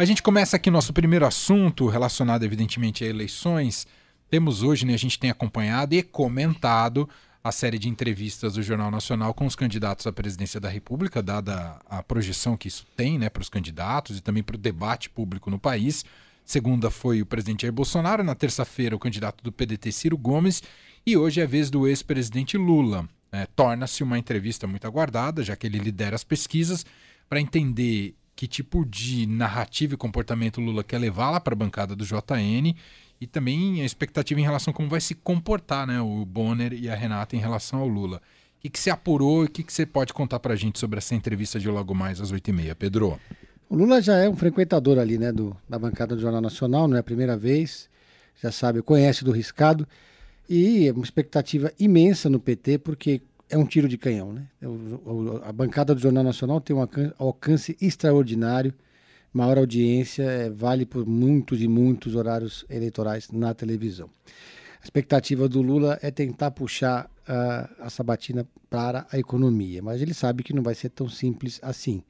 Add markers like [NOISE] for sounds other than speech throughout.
A gente começa aqui nosso primeiro assunto relacionado, evidentemente, a eleições. Temos hoje, né, a gente tem acompanhado e comentado a série de entrevistas do Jornal Nacional com os candidatos à presidência da República, dada a projeção que isso tem né, para os candidatos e também para o debate público no país. Segunda foi o presidente Jair Bolsonaro, na terça-feira o candidato do PDT Ciro Gomes e hoje é a vez do ex-presidente Lula. É, Torna-se uma entrevista muito aguardada, já que ele lidera as pesquisas, para entender que tipo de narrativa e comportamento Lula quer levar lá para a bancada do JN e também a expectativa em relação a como vai se comportar né, o Bonner e a Renata em relação ao Lula. O que, que você apurou e o que, que você pode contar para a gente sobre essa entrevista de logo mais às 8h30, Pedro? O Lula já é um frequentador ali, né, do, da bancada do Jornal Nacional, não é a primeira vez, já sabe, conhece do riscado, e é uma expectativa imensa no PT, porque é um tiro de canhão, né? O, a bancada do Jornal Nacional tem um alcance extraordinário, maior audiência, é, vale por muitos e muitos horários eleitorais na televisão. A expectativa do Lula é tentar puxar uh, a sabatina para a economia, mas ele sabe que não vai ser tão simples assim.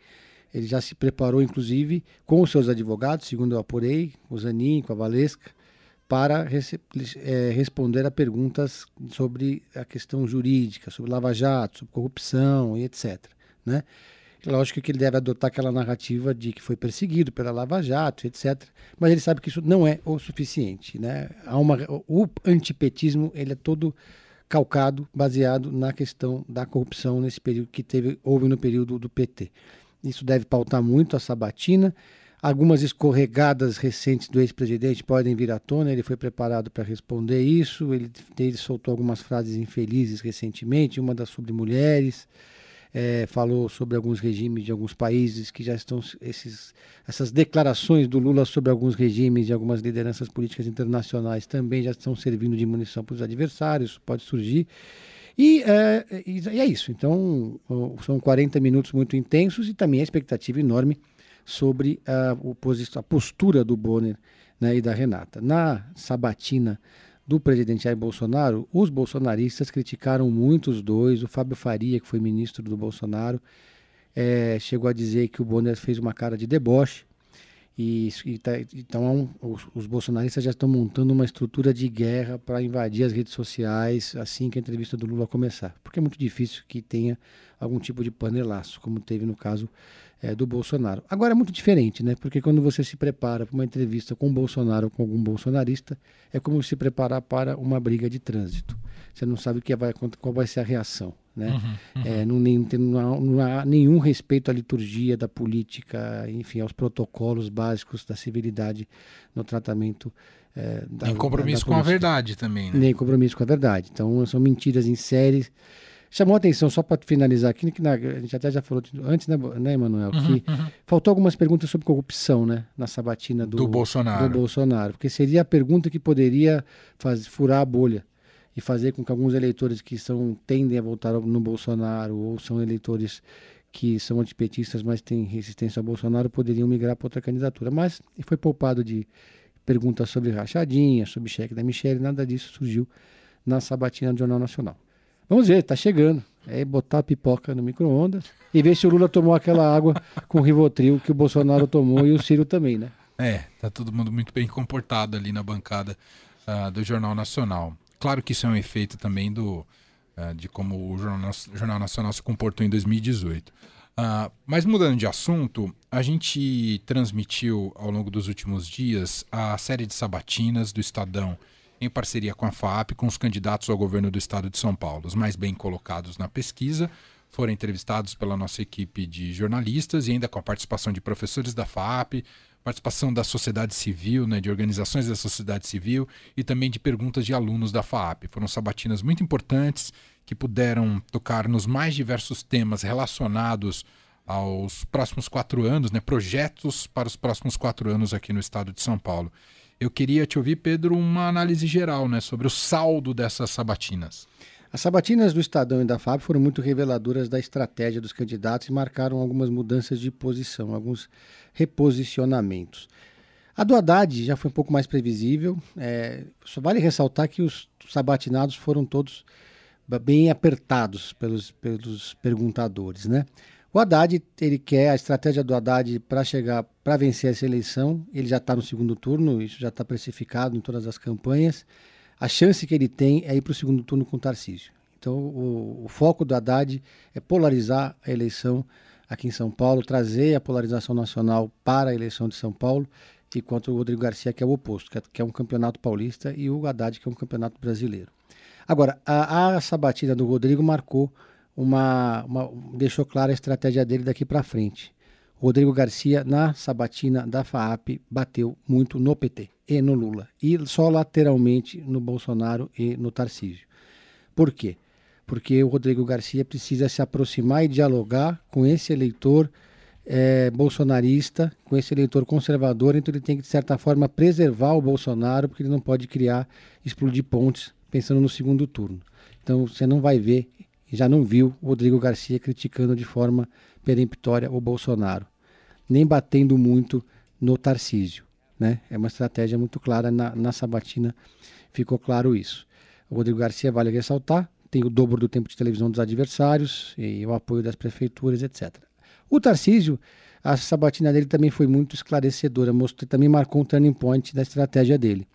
Ele já se preparou, inclusive, com os seus advogados, segundo eu apurei, o Zanin, com a Valesca, para é, responder a perguntas sobre a questão jurídica, sobre lava-jato, sobre corrupção e etc. Né? Lógico que ele deve adotar aquela narrativa de que foi perseguido pela Lava Jato, etc. Mas ele sabe que isso não é o suficiente. Né? Há uma, o antipetismo ele é todo calcado, baseado na questão da corrupção nesse período que teve, houve no período do PT. Isso deve pautar muito a sabatina. Algumas escorregadas recentes do ex-presidente podem vir à tona, ele foi preparado para responder isso. Ele, ele soltou algumas frases infelizes recentemente, uma das sobre mulheres. É, falou sobre alguns regimes de alguns países que já estão esses, essas declarações do Lula sobre alguns regimes de algumas lideranças políticas internacionais também já estão servindo de munição para os adversários, pode surgir. E é, e é isso. Então, são 40 minutos muito intensos e também a expectativa enorme sobre a, a postura do Bonner né, e da Renata. Na sabatina do presidente Jair Bolsonaro, os bolsonaristas criticaram muito os dois. O Fábio Faria, que foi ministro do Bolsonaro, é, chegou a dizer que o Bonner fez uma cara de deboche e, e tá, então os, os, bolsonaristas já estão montando uma estrutura de guerra para invadir as redes sociais assim que a entrevista do Lula começar. Porque é muito difícil que tenha algum tipo de panelaço, como teve no caso é, do Bolsonaro. Agora é muito diferente, né? Porque quando você se prepara para uma entrevista com o Bolsonaro ou com algum bolsonarista, é como se preparar para uma briga de trânsito. Você não sabe que vai, qual vai ser a reação. Né? Uhum, uhum. É, não, não, não, há, nenhum respeito à liturgia da política, enfim, aos protocolos básicos da civilidade no tratamento. É, da, Nem compromisso da, da com a verdade também. Né? Nem compromisso com a verdade. Então, são mentiras em série. Chamou a atenção, só para finalizar aqui, que na, a gente até já falou antes, né, né Emanuel? Uhum, que uhum. faltou algumas perguntas sobre corrupção, né? Na sabatina do, do Bolsonaro. Do Bolsonaro. Porque seria a pergunta que poderia faz, furar a bolha e fazer com que alguns eleitores que são tendem a votar no Bolsonaro ou são eleitores que são antipetistas, mas têm resistência ao Bolsonaro, poderiam migrar para outra candidatura. Mas foi poupado de perguntas sobre rachadinha, sobre cheque da Michelle, nada disso surgiu na sabatina do Jornal Nacional. Vamos ver, tá chegando. É botar a pipoca no micro-ondas e ver se o Lula tomou aquela água com Rivotril que o Bolsonaro tomou e o Ciro também, né? É, tá todo mundo muito bem comportado ali na bancada uh, do Jornal Nacional. Claro que isso é um efeito também do, uh, de como o Jornal, Jornal, Nacional se comportou em 2018. Uh, ah, mas mudando de assunto, a gente transmitiu ao longo dos últimos dias a série de sabatinas do Estadão em parceria com a FAP, com os candidatos ao governo do estado de São Paulo. Os mais bem colocados na pesquisa foram entrevistados pela nossa equipe de jornalistas e ainda com a participação de professores da FAP, participação da sociedade civil, né, de organizações da sociedade civil e também de perguntas de alunos da FAP. Foram sabatinas muito importantes que puderam tocar nos mais diversos temas relacionados aos próximos quatro anos, né, projetos para os próximos quatro anos aqui no estado de São Paulo. Eu queria te ouvir, Pedro, uma análise geral né, sobre o saldo dessas sabatinas. As sabatinas do Estadão e da FAB foram muito reveladoras da estratégia dos candidatos e marcaram algumas mudanças de posição, alguns reposicionamentos. A do Haddad já foi um pouco mais previsível. É, só vale ressaltar que os sabatinados foram todos bem apertados pelos, pelos perguntadores. Né? O Haddad, ele quer a estratégia do Haddad para chegar, para vencer essa eleição. Ele já está no segundo turno, isso já está precificado em todas as campanhas. A chance que ele tem é ir para o segundo turno com o Tarcísio. Então, o, o, foco do Haddad é polarizar a eleição aqui em São Paulo, trazer a polarização nacional para a eleição de São Paulo, enquanto o Rodrigo Garcia que é o oposto, que é, que é um campeonato paulista, e o Haddad que é um campeonato brasileiro. Agora, a, a sabatina do Rodrigo marcou uma, uma, deixou clara a estratégia dele daqui para frente. Rodrigo Garcia, na sabatina da FAAP, bateu muito no PT e no Lula. E só lateralmente no Bolsonaro e no Tarcísio. Por quê? Porque o Rodrigo Garcia precisa se aproximar e dialogar com esse eleitor é, bolsonarista, com esse eleitor conservador, então ele tem que, de certa forma, preservar o Bolsonaro, porque ele não pode criar, explodir pontes pensando no segundo turno. Então você não vai ver já não viu o Rodrigo Garcia criticando de forma peremptória o Bolsonaro, nem batendo muito no Tarcísio. Né? É uma estratégia muito clara na, na sabatina, ficou claro isso. O Rodrigo Garcia, vale ressaltar, tem o dobro do tempo de televisão dos adversários e o apoio das prefeituras, etc. O Tarcísio, a sabatina dele também foi muito esclarecedora, mostrou, também marcou um turning point da estratégia dele.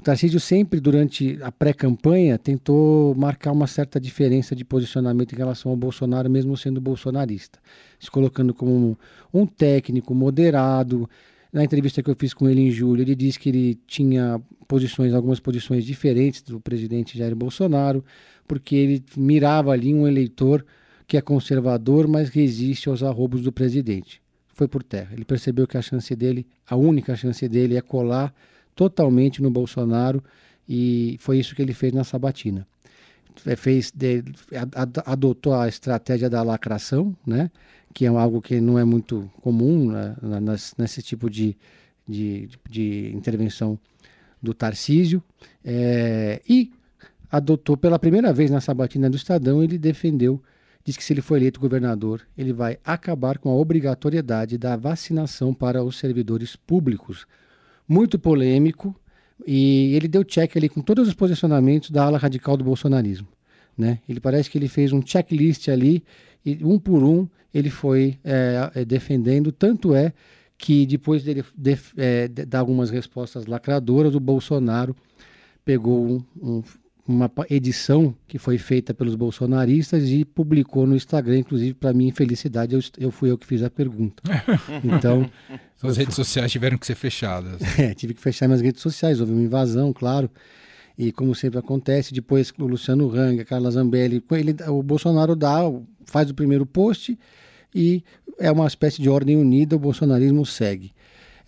O Tarcísio sempre, durante a pré-campanha, tentou marcar uma certa diferença de posicionamento em relação ao Bolsonaro, mesmo sendo bolsonarista. Se colocando como um, técnico moderado. Na entrevista que eu fiz com ele em julho, ele disse que ele tinha posições, algumas posições diferentes do presidente Jair Bolsonaro, porque ele mirava ali um eleitor que é conservador, mas resiste aos arrobos do presidente. Foi por terra. Ele percebeu que a chance dele, a única chance dele é colar totalmente no Bolsonaro e foi isso que ele fez na sabatina. Fez adotou a estratégia da lacração, né? que é algo que não é muito comum né? nesse tipo de, de, de intervenção do Tarcísio, é, e adotou pela primeira vez na sabatina do Estadão, ele defendeu, diz que se ele for eleito governador, ele vai acabar com a obrigatoriedade da vacinação para os servidores públicos muito polêmico, e ele deu check ali com todos os posicionamentos da ala radical do bolsonarismo. Né? Ele parece que ele fez um checklist ali, e um por um ele foi é, é defendendo, tanto é que depois dele def, é, dar algumas respostas lacradoras, o Bolsonaro pegou um, um, uma edição que foi feita pelos bolsonaristas e publicou no Instagram, inclusive para minha infelicidade, eu, eu fui eu que fiz a pergunta. [LAUGHS] Então, as redes sociais tiveram que ser fechadas. [LAUGHS] É, tive que fechar minhas redes sociais, houve uma invasão, claro. E como sempre acontece, depois o Luciano Hang, a Carla Zambelli, ele, o Bolsonaro dá, faz o primeiro post e é uma espécie de ordem unida, o bolsonarismo segue.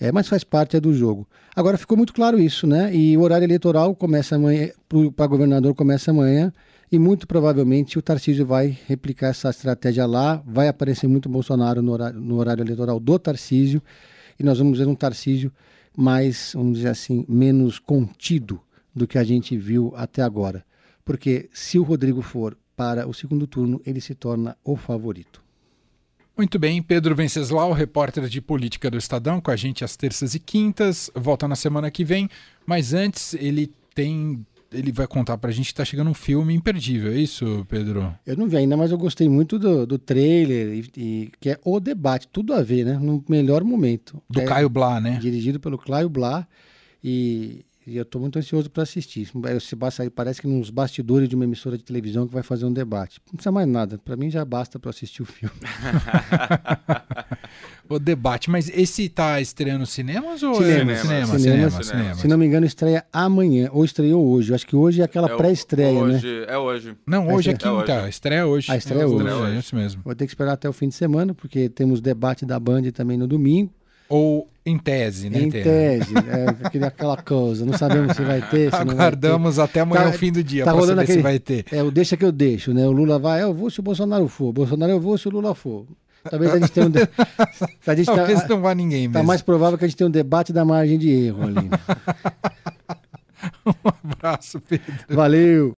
É, mas faz parte é do jogo. Agora ficou muito claro isso, né? E o horário eleitoral começa amanhã, para governador começa amanhã, e muito provavelmente o Tarcísio vai replicar essa estratégia lá, vai aparecer muito Bolsonaro no horário, no horário eleitoral do Tarcísio, e nós vamos ver um Tarcísio mais, vamos dizer assim, menos contido do que a gente viu até agora. Porque se o Rodrigo for para o segundo turno, ele se torna o favorito. Muito bem, Pedro Venceslau, repórter de política do Estadão, com a gente às terças e quintas, volta na semana que vem, mas antes ele tem. Ele vai contar pra gente que tá chegando um filme imperdível, é isso, Pedro? Eu não vi ainda, mas eu gostei muito do, do trailer, e, e que é o debate, tudo a ver, né? No melhor momento. Do é, Caio Blá, né? Dirigido pelo Caio Blá. E e eu estou muito ansioso para assistir. Se parece que nos bastidores de uma emissora de televisão que vai fazer um debate. Não precisa mais nada. Para mim já basta para assistir o filme. [LAUGHS] o debate, mas esse está estreando cinemas ou cinema, é... cinema, cinema, cinema, cinema, Se não me engano, estreia amanhã ou estreou hoje. Acho que hoje é aquela é pré-estreia, né? É hoje. Não, hoje é, é quinta. É estreia hoje. A estreia é hoje. É isso mesmo. Vou ter que esperar até o fim de semana porque temos debate da Band também no domingo. Ou em tese, né? Em tese, é, aquela coisa. Não sabemos se vai ter. Se Aguardamos até amanhã, tá, o fim do dia, tá para saber aquele, se vai ter. É, o deixa que eu deixo, né? O Lula vai, eu vou se o Bolsonaro for. O Bolsonaro eu vou se o Lula for. Talvez a gente tenha um. De... [LAUGHS] a gente Talvez tá, não vá ninguém Tá mais provável que a gente tenha um debate da margem de erro ali. [LAUGHS] um abraço, Pedro. Valeu.